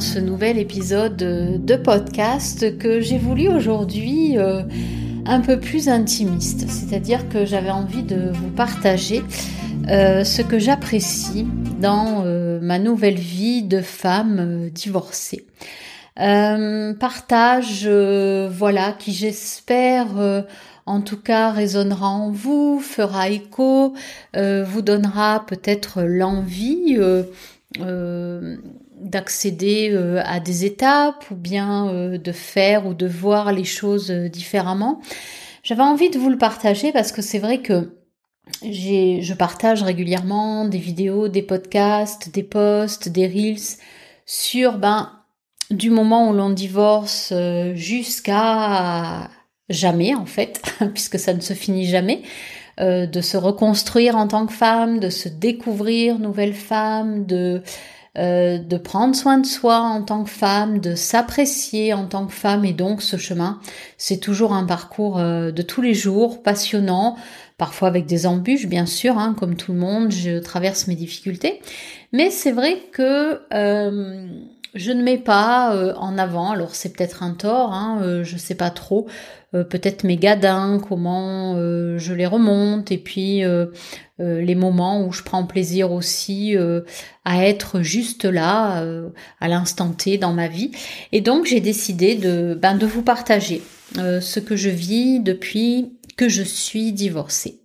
ce nouvel épisode de podcast que j'ai voulu aujourd'hui euh, un peu plus intimiste. C'est-à-dire que j'avais envie de vous partager euh, ce que j'apprécie dans euh, ma nouvelle vie de femme divorcée. partage, voilà, qui j'espère en tout cas résonnera en vous, fera écho, vous donnera peut-être l'envie d'accéder euh, à des étapes ou bien euh, de faire ou de voir les choses différemment. J'avais envie de vous le partager parce que c'est vrai que je partage régulièrement des vidéos, des podcasts, des posts, des reels sur ben du moment où l'on divorce jusqu'à jamais en fait, puisque ça ne se finit jamais. Euh, de se reconstruire en tant que femme, de se découvrir nouvelle femme, de euh, de prendre soin de soi en tant que femme, de s'apprécier en tant que femme. Et donc ce chemin, c'est toujours un parcours euh, de tous les jours, passionnant, parfois avec des embûches bien sûr, hein, comme tout le monde, je traverse mes difficultés, mais c'est vrai que je ne mets pas euh, en avant, alors c'est peut-être un tort, hein, euh, je sais pas trop, euh, peut-être mes gadins, comment je les remonte, et puis les moments où je prends plaisir aussi à être juste là, à l'instant T dans ma vie. Et donc j'ai décidé de, ben, de vous partager ce que je vis depuis je suis divorcée.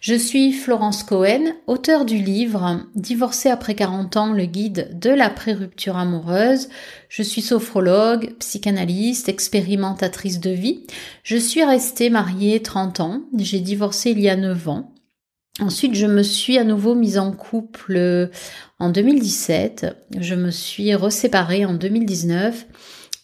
Je suis Florence Cohen, auteure du livre Divorcée après 40 ans, le guide de la pré-rupture amoureuse. Je suis sophrologue, psychanalyste, expérimentatrice de vie. Je suis restée mariée 30 ans. J'ai divorcé il y a 9 ans. Ensuite, je me suis à nouveau mise en couple en 2017. Je me suis reséparée en 2019.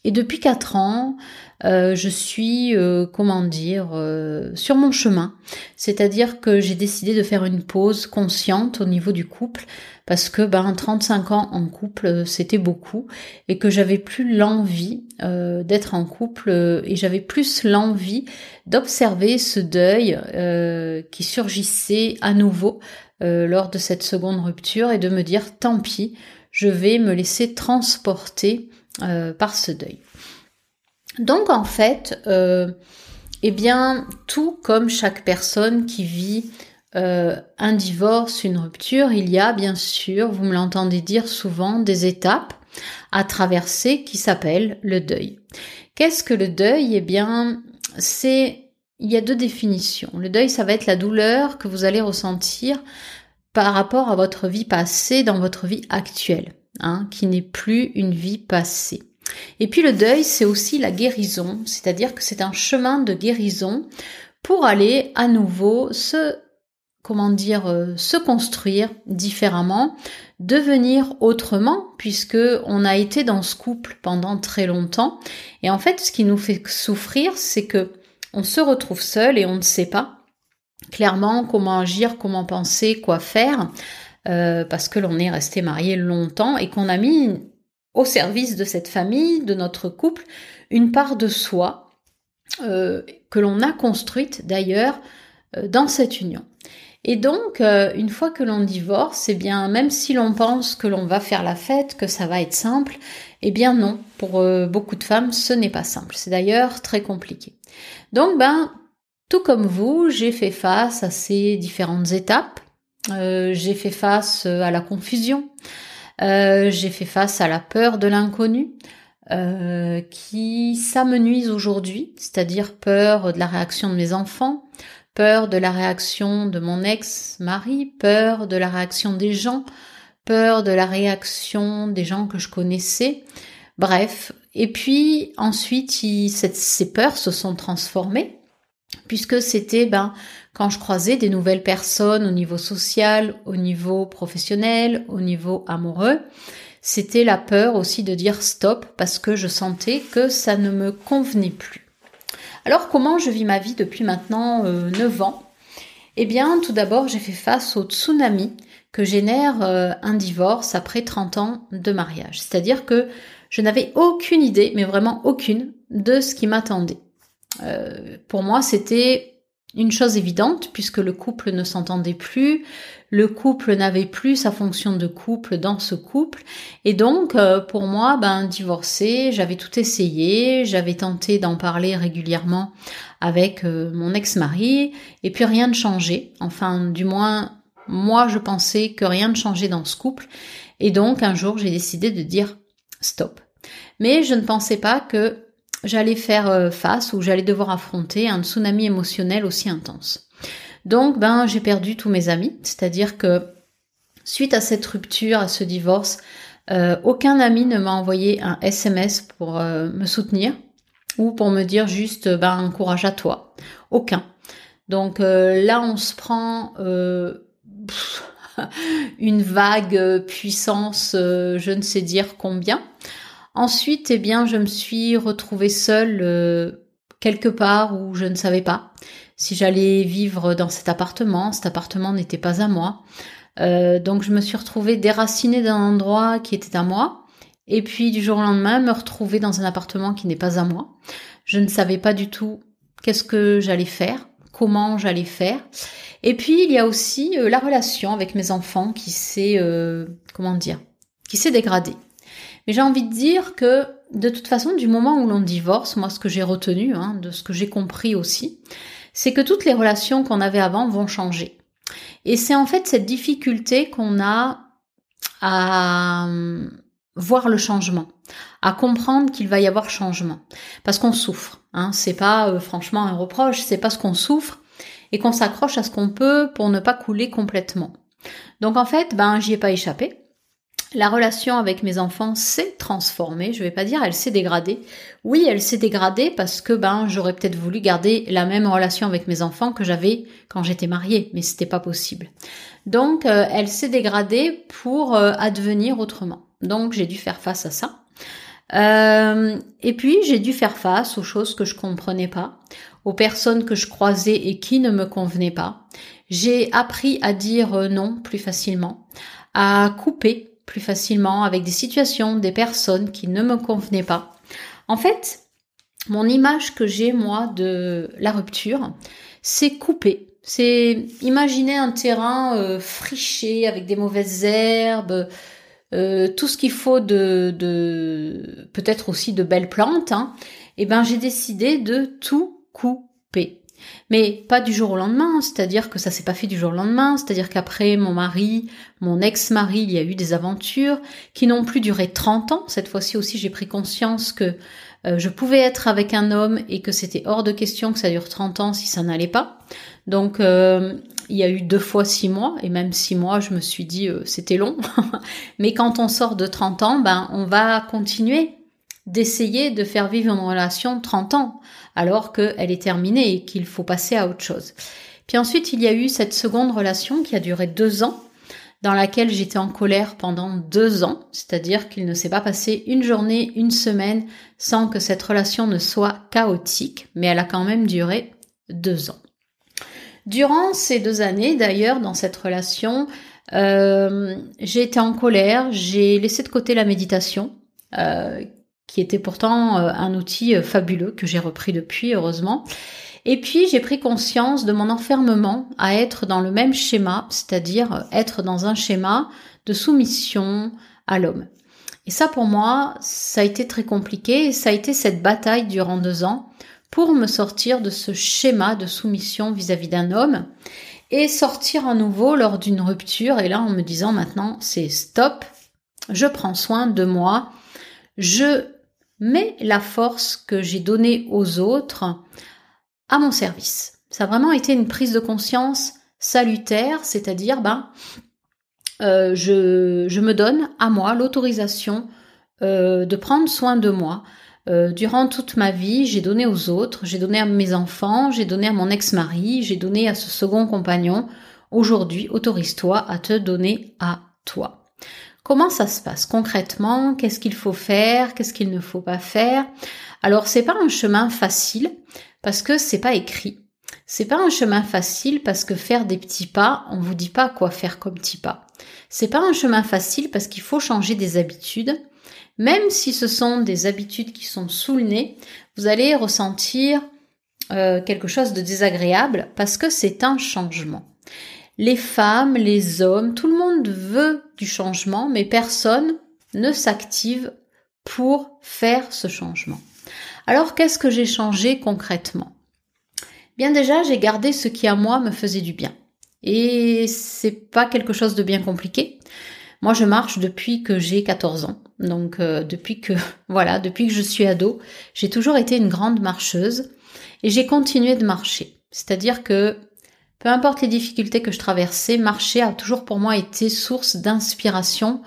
Et depuis 4 ans, euh, je suis, euh, comment dire, euh, sur mon chemin. C'est-à-dire que j'ai décidé de faire une pause consciente au niveau du couple parce que ben 35 ans en couple c'était beaucoup et que j'avais plus l'envie d'être en couple et j'avais plus l'envie d'observer ce deuil qui surgissait à nouveau lors de cette seconde rupture et de me dire tant pis, je vais me laisser transporter par ce deuil. Donc en fait, euh, eh bien, tout comme chaque personne qui vit euh, un divorce, une rupture, il y a bien sûr, vous me l'entendez dire souvent, des étapes à traverser qui s'appellent le deuil. Qu'est-ce que le deuil? Eh bien, c'est il y a deux définitions. Le deuil, ça va être la douleur que vous allez ressentir par rapport à votre vie passée dans votre vie actuelle, hein, qui n'est plus une vie passée. Et puis le deuil, c'est aussi la guérison, c'est-à-dire que c'est un chemin de guérison pour aller à nouveau se comment dire euh, se construire différemment, devenir autrement puisque on a été dans ce couple pendant très longtemps. Et en fait ce qui nous fait souffrir, c'est que on se retrouve seul et on ne sait pas clairement comment agir, comment penser, quoi faire euh, parce que l'on est resté marié longtemps et qu'on a mis au service de cette famille, de notre couple, une part de soi euh, que l'on a construite d'ailleurs euh, dans cette union. Et donc, euh, une fois que l'on divorce, eh bien, même si l'on pense que l'on va faire la fête, que ça va être simple, eh bien non, pour beaucoup de femmes, ce n'est pas simple. C'est d'ailleurs très compliqué. Donc, ben, tout comme vous, j'ai fait face à ces différentes étapes. j'ai fait face à la confusion, euh, j'ai fait face à la peur de l'inconnu. Euh, qui s'amenuise aujourd'hui, c'est-à-dire peur de la réaction de mes enfants, peur de la réaction de mon ex-mari, peur de la réaction des gens, peur de la réaction des gens que je connaissais. Bref, et puis ensuite, ces peurs se sont transformées puisque c'était ben quand je croisais des nouvelles personnes au niveau social, au niveau professionnel, au niveau amoureux, c'était la peur aussi de dire stop parce que je sentais que ça ne me convenait plus. Alors comment je vis ma vie depuis maintenant euh, 9 ans? Eh bien tout d'abord j'ai fait face au tsunami que génère euh, un divorce après 30 ans de mariage. C'est-à-dire que je n'avais aucune idée, mais vraiment aucune, de ce qui m'attendait. Euh, pour moi, c'était une chose évidente puisque le couple ne s'entendait plus, le couple n'avait plus sa fonction de couple dans ce couple et donc euh, pour moi ben divorcer, j'avais tout essayé, j'avais tenté d'en parler régulièrement avec euh, mon ex-mari et puis rien ne changeait. Enfin du moins moi je pensais que rien ne changeait dans ce couple et donc un jour j'ai décidé de dire stop. Mais je ne pensais pas que j'allais faire euh, face ou j'allais devoir affronter un tsunami émotionnel aussi intense. Donc, ben, j'ai perdu tous mes amis, c'est-à-dire que suite à cette rupture, à ce divorce, euh, aucun ami ne m'a envoyé un SMS pour euh, me soutenir ou pour me dire juste, ben, courage à toi. Aucun. Donc là, on se prend une vague puissance, je ne sais dire combien. Ensuite, eh bien, je me suis retrouvée seule euh, quelque part où je ne savais pas si j'allais vivre dans cet appartement. Cet appartement n'était pas à moi. Euh, donc, je me suis retrouvée déracinée d'un endroit qui était à moi. Et puis, du jour au lendemain, me retrouver dans un appartement qui n'est pas à moi. Je ne savais pas du tout qu'est-ce que j'allais faire, comment j'allais faire. Et puis, il y a aussi euh, la relation avec mes enfants qui s'est, comment dire, qui s'est dégradée. Mais j'ai envie de dire que de toute façon, du moment où l'on divorce, moi ce que j'ai retenu, hein, de ce que j'ai compris aussi, c'est que toutes les relations qu'on avait avant vont changer. Et c'est en fait cette difficulté qu'on a à hum, voir le changement, à comprendre qu'il va y avoir changement, parce qu'on souffre. Hein, c'est pas euh, franchement un reproche, c'est parce qu'on souffre et qu'on s'accroche à ce qu'on peut pour ne pas couler complètement. Donc en fait, ben j'y ai pas échappé. La relation avec mes enfants s'est transformée. Je vais pas dire elle s'est dégradée. Oui, elle s'est dégradée parce que ben j'aurais peut-être voulu garder la même relation avec mes enfants que j'avais quand j'étais mariée, mais c'était pas possible. Donc euh, elle s'est dégradée pour euh, advenir autrement. Donc j'ai dû faire face à ça. Euh, et puis j'ai dû faire face aux choses que je comprenais pas, aux personnes que je croisais et qui ne me convenaient pas. J'ai appris à dire non plus facilement, à couper plus facilement avec des situations, des personnes qui ne me convenaient pas. En fait, mon image que j'ai moi de la rupture, c'est couper. C'est imaginer un terrain euh, friché avec des mauvaises herbes, euh, tout ce qu'il faut de, peut-être aussi de belles plantes. Hein. Et eh ben j'ai décidé de tout couper. Mais pas du jour au lendemain, c'est-à-dire que ça s'est pas fait du jour au lendemain, c'est-à-dire qu'après mon mari, mon ex-mari, il y a eu des aventures qui n'ont plus duré 30 ans. Cette fois-ci aussi, j'ai pris conscience que euh, je pouvais être avec un homme et que c'était hors de question que ça dure 30 ans si ça n'allait pas. Donc euh, il y a eu deux fois six mois et même six mois, je me suis dit euh, c'était long. Mais quand on sort de 30 ans, ben on va continuer d'essayer de faire vivre une relation 30 ans alors qu'elle est terminée et qu'il faut passer à autre chose. Puis ensuite, il y a eu cette seconde relation qui a duré deux ans, dans laquelle j'étais en colère pendant deux ans, c'est-à-dire qu'il ne s'est pas passé une journée, une semaine sans que cette relation ne soit chaotique, mais elle a quand même duré deux ans. Durant ces deux années, d'ailleurs, dans cette relation, euh, j'ai été en colère, j'ai laissé de côté la méditation, euh, qui était pourtant euh, un outil euh, fabuleux que j'ai repris depuis, heureusement. Et puis j'ai pris conscience de mon enfermement à être dans le même schéma, c'est-à-dire euh, être dans un schéma de soumission à l'homme. Et ça pour moi, ça a été très compliqué, ça a été cette bataille durant deux ans pour me sortir de ce schéma de soumission vis-à-vis d'un homme et sortir à nouveau lors d'une rupture et là en me disant maintenant c'est stop, je prends soin de moi, je mais la force que j'ai donnée aux autres à mon service. Ça a vraiment été une prise de conscience salutaire, c'est-à-dire, ben, euh, je, je, me donne à moi l'autorisation euh, de prendre soin de moi. Euh, durant toute ma vie, j'ai donné aux autres, j'ai donné à mes enfants, j'ai donné à mon ex-mari, j'ai donné à ce second compagnon. Aujourd'hui, autorise-toi à te donner à toi. Comment ça se passe concrètement? Qu'est-ce qu'il faut faire? Qu'est-ce qu'il ne faut pas faire? Alors c'est pas un chemin facile parce que c'est pas écrit. C'est pas un chemin facile parce que faire des petits pas, on vous dit pas quoi faire comme petits pas. C'est pas un chemin facile parce qu'il faut changer des habitudes. Même si ce sont des habitudes qui sont sous le nez, vous allez ressentir euh, quelque chose de désagréable parce que c'est un changement. Les femmes, les hommes, tout le monde veut du changement, mais personne ne s'active pour faire ce changement. Alors qu'est-ce que j'ai changé concrètement? Bien déjà, j'ai gardé ce qui à moi me faisait du bien. Et c'est pas quelque chose de bien compliqué. Moi, je marche depuis que j'ai 14 ans. Donc euh, depuis que voilà, depuis que je suis ado, j'ai toujours été une grande marcheuse et j'ai continué de marcher. C'est-à-dire que peu importe les difficultés que je traversais, marcher a toujours pour moi été source d'inspiration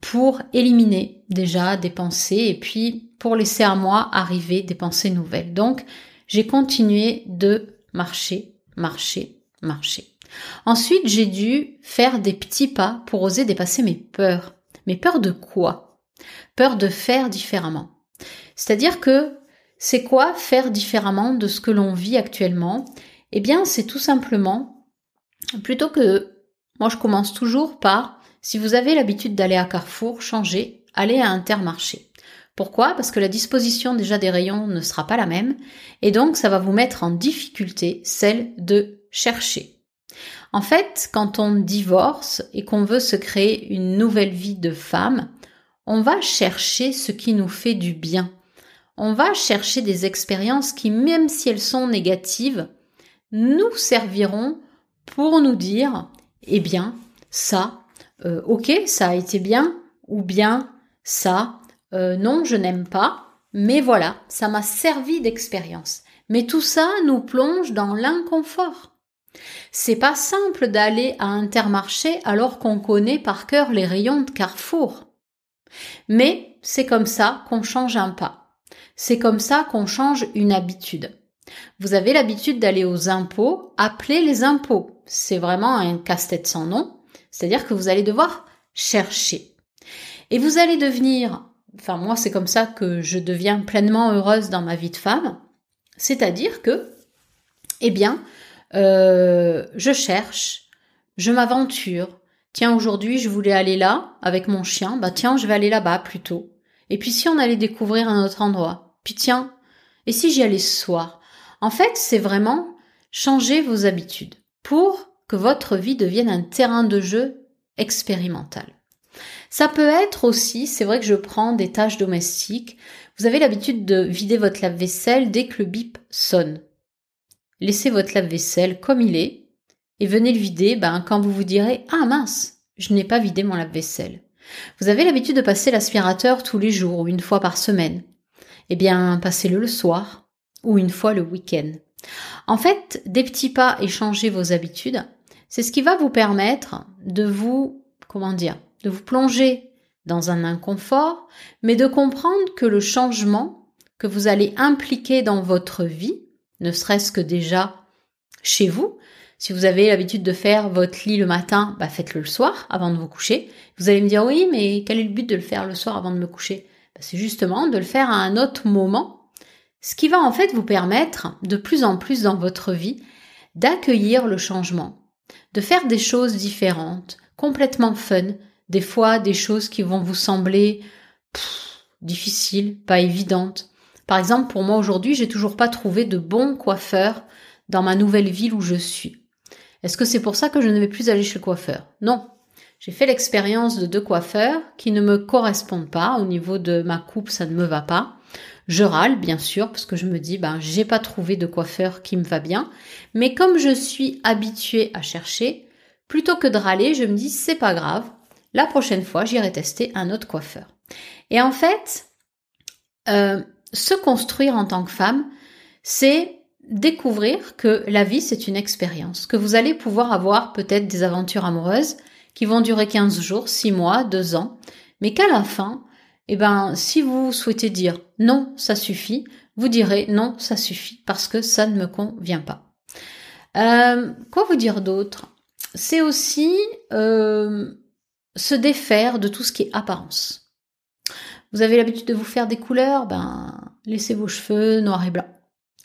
pour éliminer déjà des pensées et puis pour laisser à moi arriver des pensées nouvelles. Donc, j'ai continué de marcher, marcher, marcher. Ensuite, j'ai dû faire des petits pas pour oser dépasser mes peurs. Mes peurs de quoi? Peur de faire différemment. C'est-à-dire que c'est quoi faire différemment de ce que l'on vit actuellement? Eh bien, c'est tout simplement, plutôt que, moi je commence toujours par, si vous avez l'habitude d'aller à Carrefour, changez, allez à Intermarché. Pourquoi? Parce que la disposition déjà des rayons ne sera pas la même, et donc ça va vous mettre en difficulté, celle de chercher. En fait, quand on divorce et qu'on veut se créer une nouvelle vie de femme, on va chercher ce qui nous fait du bien on va chercher des expériences qui, même si elles sont négatives, nous serviront pour nous dire, eh bien, ça, euh, ok, ça a été bien, ou bien ça, euh, non, je n'aime pas, mais voilà, ça m'a servi d'expérience. Mais tout ça nous plonge dans l'inconfort. C'est pas simple d'aller à Intermarché alors qu'on connaît par cœur les rayons de Carrefour. Mais c'est comme ça qu'on change un pas. C'est comme ça qu'on change une habitude. Vous avez l'habitude d'aller aux impôts, appelez les impôts. C'est vraiment un casse-tête sans nom. C'est-à-dire que vous allez devoir chercher. Et vous allez devenir, enfin moi c'est comme ça que je deviens pleinement heureuse dans ma vie de femme. C'est-à-dire que, eh bien, euh, je cherche, je m'aventure. Tiens, aujourd'hui je voulais aller là avec mon chien, bah tiens, je vais aller là-bas plutôt. Et puis si on allait découvrir un autre endroit, puis tiens, et si j'y allais ce soir? En fait, c'est vraiment changer vos habitudes pour que votre vie devienne un terrain de jeu expérimental. Ça peut être aussi, c'est vrai que je prends des tâches domestiques, vous avez l'habitude de vider votre lave-vaisselle dès que le bip sonne. Laissez votre lave-vaisselle comme il est et venez le vider ben, quand vous vous direz Ah mince, je n'ai pas vidé mon lave-vaisselle. Vous avez l'habitude de passer l'aspirateur tous les jours ou une fois par semaine eh bien, passez-le le soir ou une fois le week-end. En fait, des petits pas et changer vos habitudes, c'est ce qui va vous permettre de vous, comment dire, de vous plonger dans un inconfort, mais de comprendre que le changement que vous allez impliquer dans votre vie, ne serait-ce que déjà chez vous, si vous avez l'habitude de faire votre lit le matin, bah faites-le le soir avant de vous coucher. Vous allez me dire oui, mais quel est le but de le faire le soir avant de me coucher? C'est justement de le faire à un autre moment, ce qui va en fait vous permettre de plus en plus dans votre vie d'accueillir le changement, de faire des choses différentes, complètement fun, des fois des choses qui vont vous sembler difficiles, pas évidentes. Par exemple, pour moi aujourd'hui, j'ai toujours pas trouvé de bon coiffeur dans ma nouvelle ville où je suis. Est-ce que c'est pour ça que je ne vais plus aller chez le coiffeur? Non, j'ai fait l'expérience de deux coiffeurs qui ne me correspondent pas. Au niveau de ma coupe, ça ne me va pas. Je râle, bien sûr, parce que je me dis, ben, j'ai pas trouvé de coiffeur qui me va bien. Mais comme je suis habituée à chercher, plutôt que de râler, je me dis, c'est pas grave. La prochaine fois, j'irai tester un autre coiffeur. Et en fait, euh, se construire en tant que femme, c'est découvrir que la vie, c'est une expérience, que vous allez pouvoir avoir peut-être des aventures amoureuses, qui vont durer 15 jours, 6 mois, 2 ans, mais qu'à la fin, eh ben, si vous souhaitez dire non, ça suffit, vous direz non, ça suffit, parce que ça ne me convient pas. Euh, quoi vous dire d'autre? C'est aussi euh, se défaire de tout ce qui est apparence. Vous avez l'habitude de vous faire des couleurs, ben laissez vos cheveux noirs et blancs.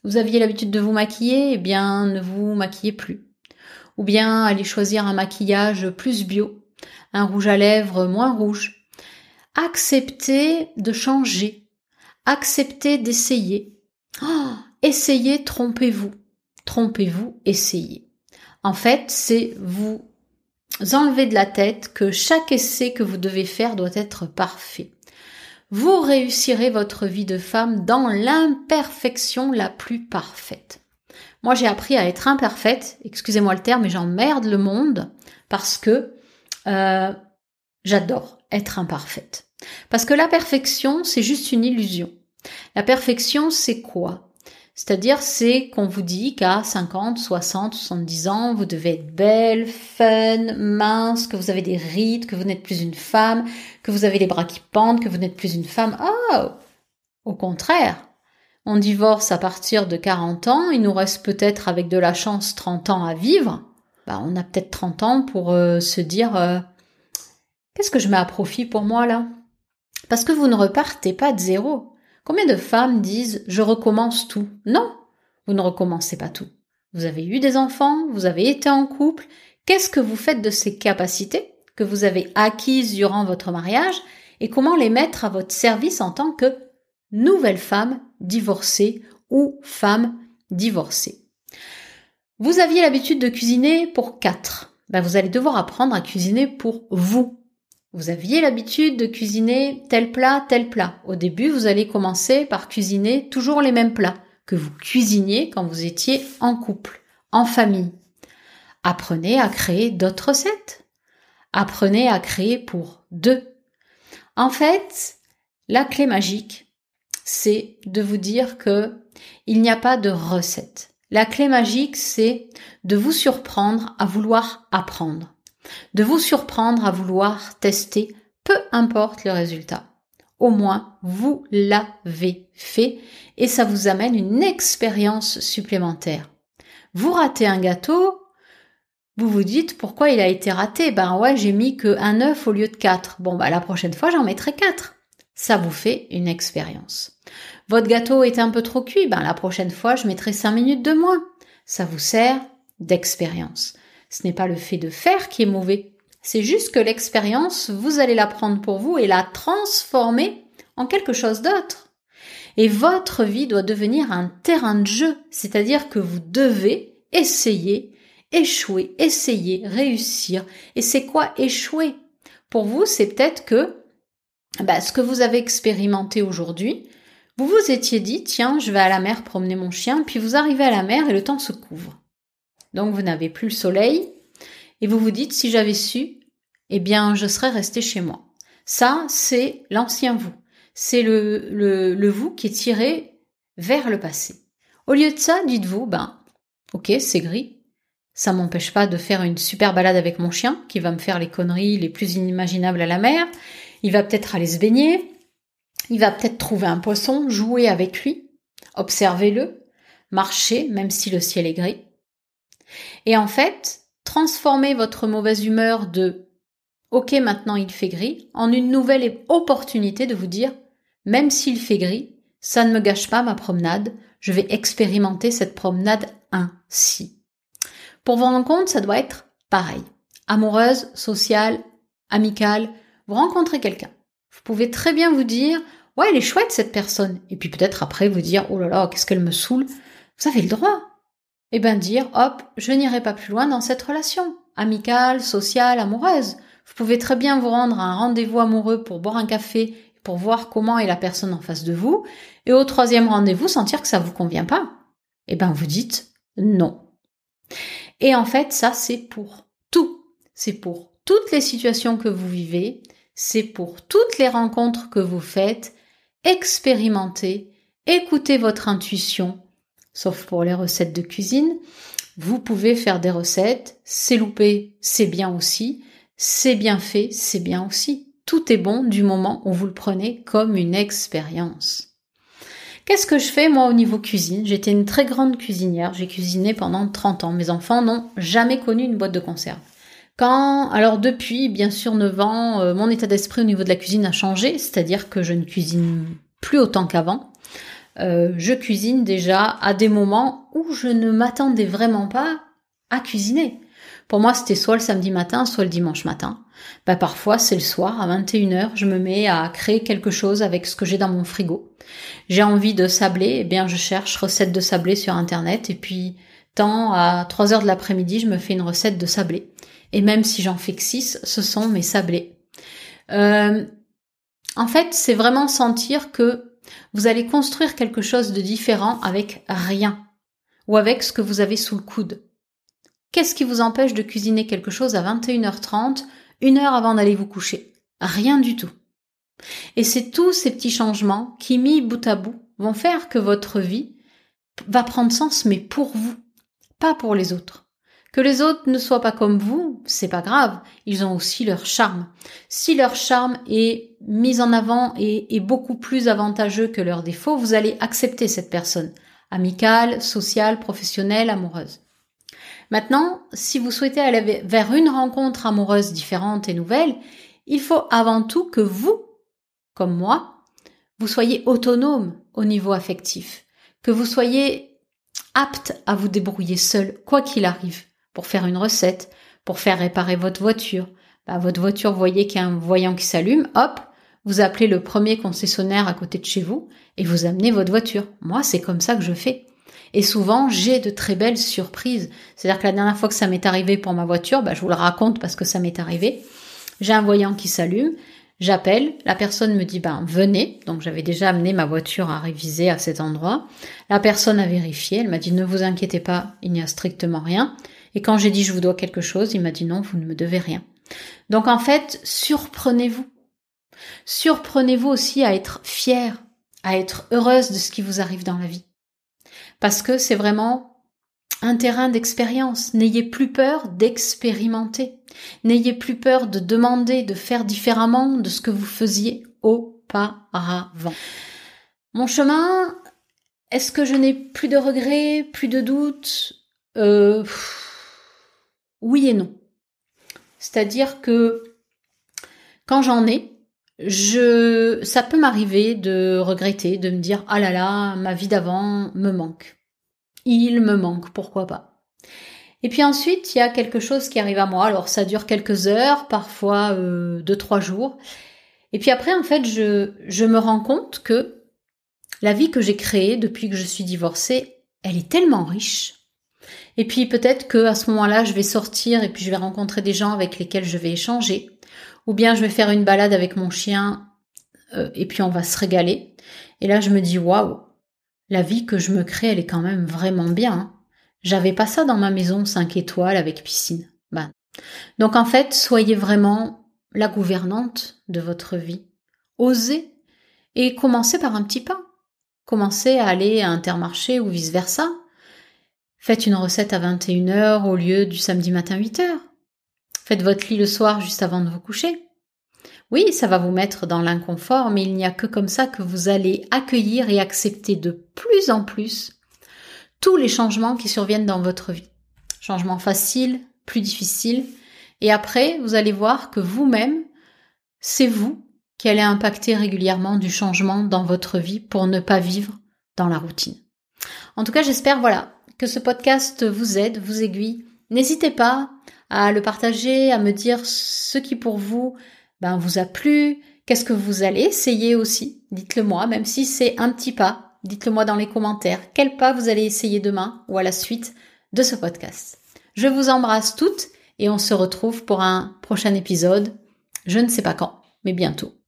Vous aviez l'habitude de vous maquiller, eh bien ne vous maquillez plus ou bien aller choisir un maquillage plus bio, un rouge à lèvres moins rouge. Accepter de changer, accepter d'essayer. Oh, essayez, trompez-vous. Trompez-vous, essayez. En fait, c'est vous enlever de la tête que chaque essai que vous devez faire doit être parfait. Vous réussirez votre vie de femme dans l'imperfection la plus parfaite. Moi, j'ai appris à être imparfaite, excusez-moi le terme, mais j'emmerde le monde parce que euh, j'adore être imparfaite. Parce que la perfection, c'est juste une illusion. La perfection, c'est quoi? C'est-à-dire, c'est qu'on vous dit qu'à 50, 60, 70 ans, vous devez être belle, fun, mince, que vous avez des rides, que vous n'êtes plus une femme, que vous avez les bras qui pendent, que vous n'êtes plus une femme. Oh! Au contraire. On divorce à partir de 40 ans, il nous reste peut-être avec de la chance 30 ans à vivre. Bah, on a peut-être 30 ans pour euh, se dire euh, qu'est-ce que je mets à profit pour moi là? Parce que vous ne repartez pas de zéro. Combien de femmes disent je recommence tout Non, vous ne recommencez pas tout. Vous avez eu des enfants, vous avez été en couple. Qu'est-ce que vous faites de ces capacités que vous avez acquises durant votre mariage et comment les mettre à votre service en tant que nouvelle femme divorcée ou femme divorcée? Vous aviez l'habitude de cuisiner pour quatre. Ben, vous allez devoir apprendre à cuisiner pour vous. Vous aviez l'habitude de cuisiner tel plat, tel plat. Au début, vous allez commencer par cuisiner toujours les mêmes plats que vous cuisiniez quand vous étiez en couple, en famille. Apprenez à créer d'autres recettes. Apprenez à créer pour deux. En fait, la clé magique, c'est de vous dire que il n'y a pas de recette. La clé magique, c'est de vous surprendre à vouloir apprendre de vous surprendre à vouloir tester, peu importe le résultat. Au moins, vous l'avez fait et ça vous amène une expérience supplémentaire. Vous ratez un gâteau, vous vous dites pourquoi il a été raté? Ben ouais, j'ai mis que un œuf au lieu de quatre. Bon bah la prochaine fois j'en mettrai quatre. Ça vous fait une expérience. Votre gâteau est un peu trop cuit, ben la prochaine fois je mettrai cinq minutes de moins. Ça vous sert d'expérience. Ce n'est pas le fait de faire qui est mauvais. C'est juste que l'expérience, vous allez la prendre pour vous et la transformer en quelque chose d'autre. Et votre vie doit devenir un terrain de jeu, c'est-à-dire que vous devez essayer, échouer, essayer, réussir. Et c'est quoi échouer? Pour vous, c'est peut-être que bah, ce que vous avez expérimenté aujourd'hui, vous vous étiez dit, tiens, je vais à la mer promener mon chien, puis vous arrivez à la mer et le temps se couvre. Donc vous n'avez plus le soleil et vous vous dites si j'avais su, eh bien je serais resté chez moi. Ça, c'est l'ancien vous. C'est le, vous qui est tiré vers le passé. Au lieu de ça, dites-vous, ben, ok, c'est gris. Ça m'empêche pas de faire une super balade avec mon chien, qui va me faire les conneries les plus inimaginables à la mer. Il va peut-être aller se baigner. Il va peut-être trouver un poisson, jouer avec lui. Observez-le. Marcher, même si le ciel est gris. Et en fait, transformez votre mauvaise humeur de OK, maintenant il fait gris en une nouvelle opportunité de vous dire même s'il fait gris, ça ne me gâche pas ma promenade, je vais expérimenter cette promenade ainsi. Pour vous rendre compte, ça doit être pareil. Amoureuse, sociale, amicale, vous rencontrez quelqu'un. Vous pouvez très bien vous dire Ouais, elle est chouette cette personne. Et puis peut-être après vous dire Oh là là, qu'est-ce qu'elle me saoule. Vous avez le droit eh bien dire, hop, je n'irai pas plus loin dans cette relation, amicale, sociale, amoureuse. Vous pouvez très bien vous rendre à un rendez-vous amoureux pour boire un café, pour voir comment est la personne en face de vous, et au troisième rendez-vous sentir que ça vous convient pas. Eh ben vous dites non. Et en fait, ça c'est pour tout. C'est pour toutes les situations que vous vivez, c'est pour toutes les rencontres que vous faites. Expérimentez, écoutez votre intuition, sauf pour les recettes de cuisine. Vous pouvez faire des recettes, c'est loupé, c'est bien aussi, c'est bien fait, c'est bien aussi. Tout est bon du moment où vous le prenez comme une expérience. Qu'est-ce que je fais moi au niveau cuisine? J'étais une très grande cuisinière, j'ai cuisiné pendant 30 ans. Mes enfants n'ont jamais connu une boîte de conserve. Quand, alors depuis bien sûr 9 ans, euh, mon état d'esprit au niveau de la cuisine a changé, c'est-à-dire que je ne cuisine plus autant qu'avant. Euh, je cuisine déjà à des moments où je ne m'attendais vraiment pas à cuisiner. Pour moi, c'était soit le samedi matin, soit le dimanche matin. Bah, parfois, c'est le soir, à 21h, je me mets à créer quelque chose avec ce que j'ai dans mon frigo. J'ai envie de sablé, eh bien, je cherche recette de sablé sur Internet, et puis, tant à 3 heures de l'après-midi, je me fais une recette de sablé. Et même si j'en fais que 6, ce sont mes sablés. Euh, en fait, c'est vraiment sentir que vous allez construire quelque chose de différent avec rien, ou avec ce que vous avez sous le coude. Qu'est-ce qui vous empêche de cuisiner quelque chose à 21h30, une heure avant d'aller vous coucher? Rien du tout. Et c'est tous ces petits changements qui, mis bout à bout, vont faire que votre vie va prendre sens, mais pour vous, pas pour les autres. Que les autres ne soient pas comme vous, c'est pas grave, ils ont aussi leur charme. Si leur charme est mis en avant et est beaucoup plus avantageux que leur défaut, vous allez accepter cette personne, amicale, sociale, professionnelle, amoureuse. Maintenant, si vous souhaitez aller vers une rencontre amoureuse différente et nouvelle, il faut avant tout que vous, comme moi, vous soyez autonome au niveau affectif, que vous soyez apte à vous débrouiller seul, quoi qu'il arrive, pour faire une recette, pour faire réparer votre voiture. Bah, votre voiture, voyez qu'il y a un voyant qui s'allume, hop, vous appelez le premier concessionnaire à côté de chez vous et vous amenez votre voiture. Moi, c'est comme ça que je fais. Et souvent, j'ai de très belles surprises. C'est-à-dire que la dernière fois que ça m'est arrivé pour ma voiture, bah, je vous le raconte parce que ça m'est arrivé. J'ai un voyant qui s'allume. J'appelle, la personne me dit ben venez, donc j'avais déjà amené ma voiture à réviser à cet endroit. La personne a vérifié, elle m'a dit ne vous inquiétez pas, il n'y a strictement rien. Et quand j'ai dit je vous dois quelque chose, il m'a dit non, vous ne me devez rien. Donc en fait, surprenez-vous. Surprenez-vous aussi à être fier, à être heureuse de ce qui vous arrive dans la vie parce que c'est vraiment un terrain d'expérience. N'ayez plus peur d'expérimenter. N'ayez plus peur de demander, de faire différemment de ce que vous faisiez auparavant. Mon chemin, est-ce que je n'ai plus de regrets, plus de doutes? Euh, Oui et non. C'est-à-dire que quand j'en ai, je, ça peut m'arriver de regretter, de me dire ah là là, ma vie d'avant me manque. Il me manque, pourquoi pas. Et puis ensuite, il y a quelque chose qui arrive à moi. Alors ça dure quelques heures, parfois euh, deux trois jours. Et puis après, en fait, je, je me rends compte que la vie que j'ai créée depuis que je suis divorcée, elle est tellement riche. Et puis peut-être que à ce moment-là, je vais sortir et puis je vais rencontrer des gens avec lesquels je vais échanger ou bien je vais faire une balade avec mon chien euh, et puis on va se régaler. Et là, je me dis waouh, la vie que je me crée, elle est quand même vraiment bien. Hein. J'avais pas ça dans ma maison 5 étoiles avec piscine. Ben. Donc en fait, soyez vraiment la gouvernante de votre vie. Osez et commencez par un petit pas. Commencez à aller à Intermarché ou vice-versa. Faites une recette à 21h au lieu du samedi matin 8h. Faites votre lit le soir juste avant de vous coucher. Oui, ça va vous mettre dans l'inconfort, mais il n'y a que comme ça que vous allez accueillir et accepter de plus en plus tous les changements qui surviennent dans votre vie. Changements faciles, plus difficiles, et après, vous allez voir que vous-même, c'est vous qui allez impacter régulièrement du changement dans votre vie pour ne pas vivre dans la routine. En tout cas, j'espère, voilà, que ce podcast vous aide, vous aiguille. N'hésitez pas à le partager, à me dire ce qui pour vous ben, vous a plu, qu'est-ce que vous allez essayer aussi. Dites-le moi, même si c'est un petit pas. Dites-le moi dans les commentaires. Quel pas vous allez essayer demain ou à la suite de ce podcast. Je vous embrasse toutes et on se retrouve pour un prochain épisode. Je ne sais pas quand, mais bientôt.